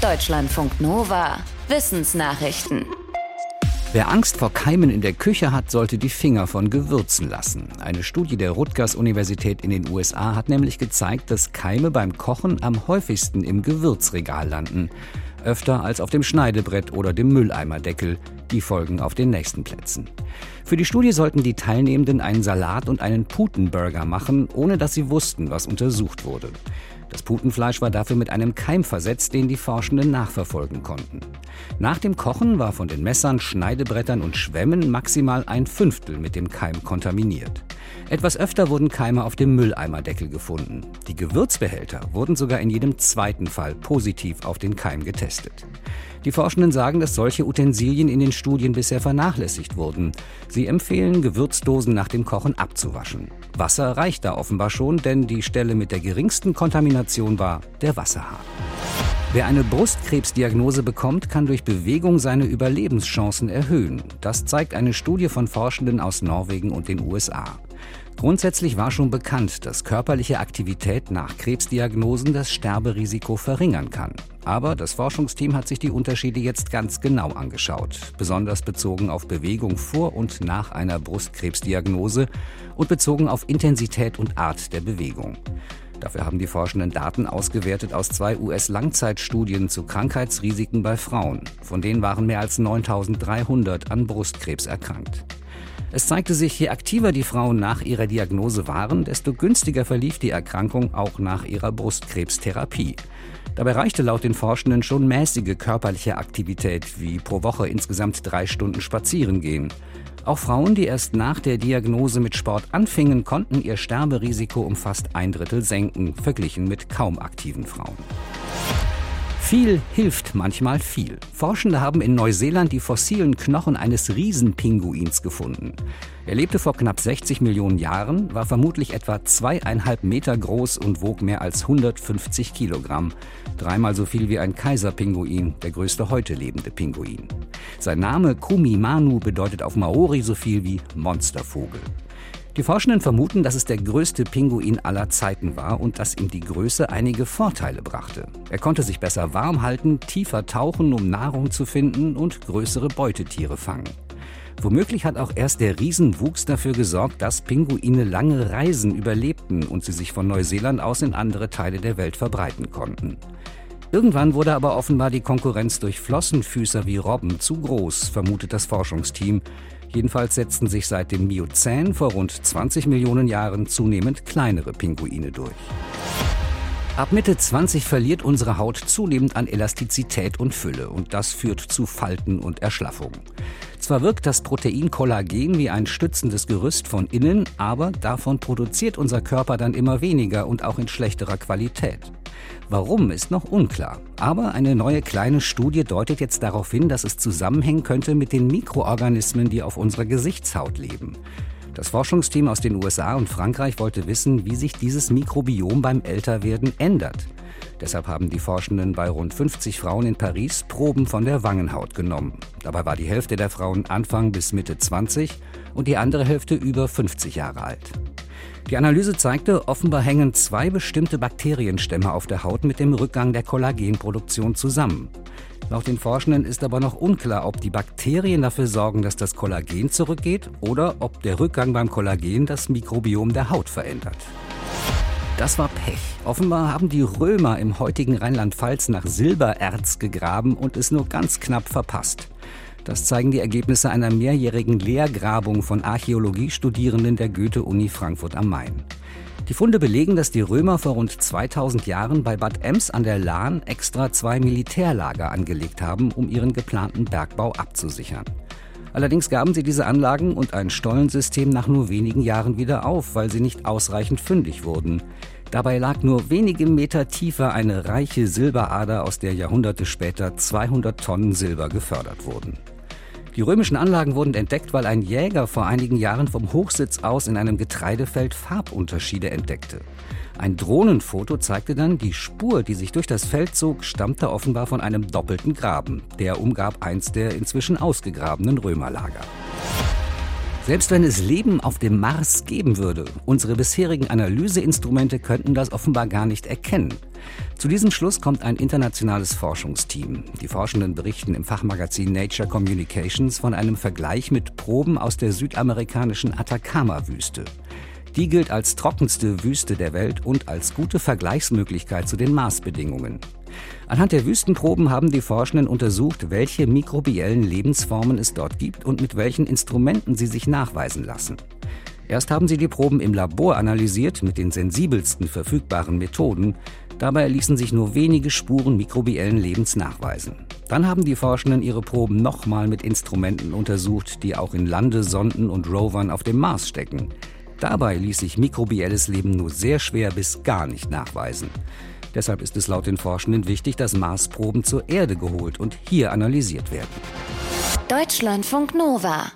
Deutschlandfunk Nova. Wissensnachrichten. Wer Angst vor Keimen in der Küche hat, sollte die Finger von Gewürzen lassen. Eine Studie der Rutgers-Universität in den USA hat nämlich gezeigt, dass Keime beim Kochen am häufigsten im Gewürzregal landen. Öfter als auf dem Schneidebrett oder dem Mülleimerdeckel. Die folgen auf den nächsten Plätzen. Für die Studie sollten die Teilnehmenden einen Salat und einen Putenburger machen, ohne dass sie wussten, was untersucht wurde. Das Putenfleisch war dafür mit einem Keim versetzt, den die Forschenden nachverfolgen konnten. Nach dem Kochen war von den Messern, Schneidebrettern und Schwämmen maximal ein Fünftel mit dem Keim kontaminiert. Etwas öfter wurden Keime auf dem Mülleimerdeckel gefunden. Die Gewürzbehälter wurden sogar in jedem zweiten Fall positiv auf den Keim getestet. Die Forschenden sagen, dass solche Utensilien in den Studien bisher vernachlässigt wurden. Sie empfehlen, Gewürzdosen nach dem Kochen abzuwaschen. Wasser reicht da offenbar schon, denn die Stelle mit der geringsten Kontamination war der Wasserhahn. Wer eine Brustkrebsdiagnose bekommt, kann durch Bewegung seine Überlebenschancen erhöhen. Das zeigt eine Studie von Forschenden aus Norwegen und den USA. Grundsätzlich war schon bekannt, dass körperliche Aktivität nach Krebsdiagnosen das Sterberisiko verringern kann. Aber das Forschungsteam hat sich die Unterschiede jetzt ganz genau angeschaut, besonders bezogen auf Bewegung vor und nach einer Brustkrebsdiagnose und bezogen auf Intensität und Art der Bewegung. Dafür haben die Forschenden Daten ausgewertet aus zwei US-Langzeitstudien zu Krankheitsrisiken bei Frauen. Von denen waren mehr als 9300 an Brustkrebs erkrankt. Es zeigte sich, je aktiver die Frauen nach ihrer Diagnose waren, desto günstiger verlief die Erkrankung auch nach ihrer Brustkrebstherapie. Dabei reichte laut den Forschenden schon mäßige körperliche Aktivität, wie pro Woche insgesamt drei Stunden spazieren gehen. Auch Frauen, die erst nach der Diagnose mit Sport anfingen, konnten ihr Sterberisiko um fast ein Drittel senken, verglichen mit kaum aktiven Frauen. Viel hilft manchmal viel. Forschende haben in Neuseeland die fossilen Knochen eines Riesenpinguins gefunden. Er lebte vor knapp 60 Millionen Jahren, war vermutlich etwa zweieinhalb Meter groß und wog mehr als 150 Kilogramm. Dreimal so viel wie ein Kaiserpinguin, der größte heute lebende Pinguin. Sein Name Kumimanu bedeutet auf Maori so viel wie Monstervogel. Die Forschenden vermuten, dass es der größte Pinguin aller Zeiten war und dass ihm die Größe einige Vorteile brachte. Er konnte sich besser warm halten, tiefer tauchen, um Nahrung zu finden und größere Beutetiere fangen. Womöglich hat auch erst der Riesenwuchs dafür gesorgt, dass Pinguine lange Reisen überlebten und sie sich von Neuseeland aus in andere Teile der Welt verbreiten konnten. Irgendwann wurde aber offenbar die Konkurrenz durch Flossenfüßer wie Robben zu groß, vermutet das Forschungsteam. Jedenfalls setzten sich seit dem Miozän vor rund 20 Millionen Jahren zunehmend kleinere Pinguine durch. Ab Mitte 20 verliert unsere Haut zunehmend an Elastizität und Fülle und das führt zu Falten und Erschlaffung. Zwar wirkt das Protein Kollagen wie ein stützendes Gerüst von innen, aber davon produziert unser Körper dann immer weniger und auch in schlechterer Qualität. Warum ist noch unklar. Aber eine neue kleine Studie deutet jetzt darauf hin, dass es zusammenhängen könnte mit den Mikroorganismen, die auf unserer Gesichtshaut leben. Das Forschungsteam aus den USA und Frankreich wollte wissen, wie sich dieses Mikrobiom beim Älterwerden ändert. Deshalb haben die Forschenden bei rund 50 Frauen in Paris Proben von der Wangenhaut genommen. Dabei war die Hälfte der Frauen Anfang bis Mitte 20 und die andere Hälfte über 50 Jahre alt. Die Analyse zeigte, offenbar hängen zwei bestimmte Bakterienstämme auf der Haut mit dem Rückgang der Kollagenproduktion zusammen. Laut den Forschenden ist aber noch unklar, ob die Bakterien dafür sorgen, dass das Kollagen zurückgeht oder ob der Rückgang beim Kollagen das Mikrobiom der Haut verändert. Das war Pech. Offenbar haben die Römer im heutigen Rheinland-Pfalz nach Silbererz gegraben und es nur ganz knapp verpasst. Das zeigen die Ergebnisse einer mehrjährigen Lehrgrabung von Archäologiestudierenden der Goethe-Uni Frankfurt am Main. Die Funde belegen, dass die Römer vor rund 2000 Jahren bei Bad Ems an der Lahn extra zwei Militärlager angelegt haben, um ihren geplanten Bergbau abzusichern. Allerdings gaben sie diese Anlagen und ein Stollensystem nach nur wenigen Jahren wieder auf, weil sie nicht ausreichend fündig wurden. Dabei lag nur wenige Meter tiefer eine reiche Silberader, aus der Jahrhunderte später 200 Tonnen Silber gefördert wurden. Die römischen Anlagen wurden entdeckt, weil ein Jäger vor einigen Jahren vom Hochsitz aus in einem Getreidefeld Farbunterschiede entdeckte. Ein Drohnenfoto zeigte dann, die Spur, die sich durch das Feld zog, stammte offenbar von einem doppelten Graben. Der umgab eins der inzwischen ausgegrabenen Römerlager. Selbst wenn es Leben auf dem Mars geben würde, unsere bisherigen Analyseinstrumente könnten das offenbar gar nicht erkennen. Zu diesem Schluss kommt ein internationales Forschungsteam. Die Forschenden berichten im Fachmagazin Nature Communications von einem Vergleich mit Proben aus der südamerikanischen Atacama-Wüste. Die gilt als trockenste Wüste der Welt und als gute Vergleichsmöglichkeit zu den Marsbedingungen. Anhand der Wüstenproben haben die Forschenden untersucht, welche mikrobiellen Lebensformen es dort gibt und mit welchen Instrumenten sie sich nachweisen lassen. Erst haben sie die Proben im Labor analysiert mit den sensibelsten verfügbaren Methoden. Dabei ließen sich nur wenige Spuren mikrobiellen Lebens nachweisen. Dann haben die Forschenden ihre Proben nochmal mit Instrumenten untersucht, die auch in Landesonden und Rovern auf dem Mars stecken. Dabei ließ sich mikrobielles Leben nur sehr schwer bis gar nicht nachweisen. Deshalb ist es laut den Forschenden wichtig, dass Marsproben zur Erde geholt und hier analysiert werden. Deutschlandfunk Nova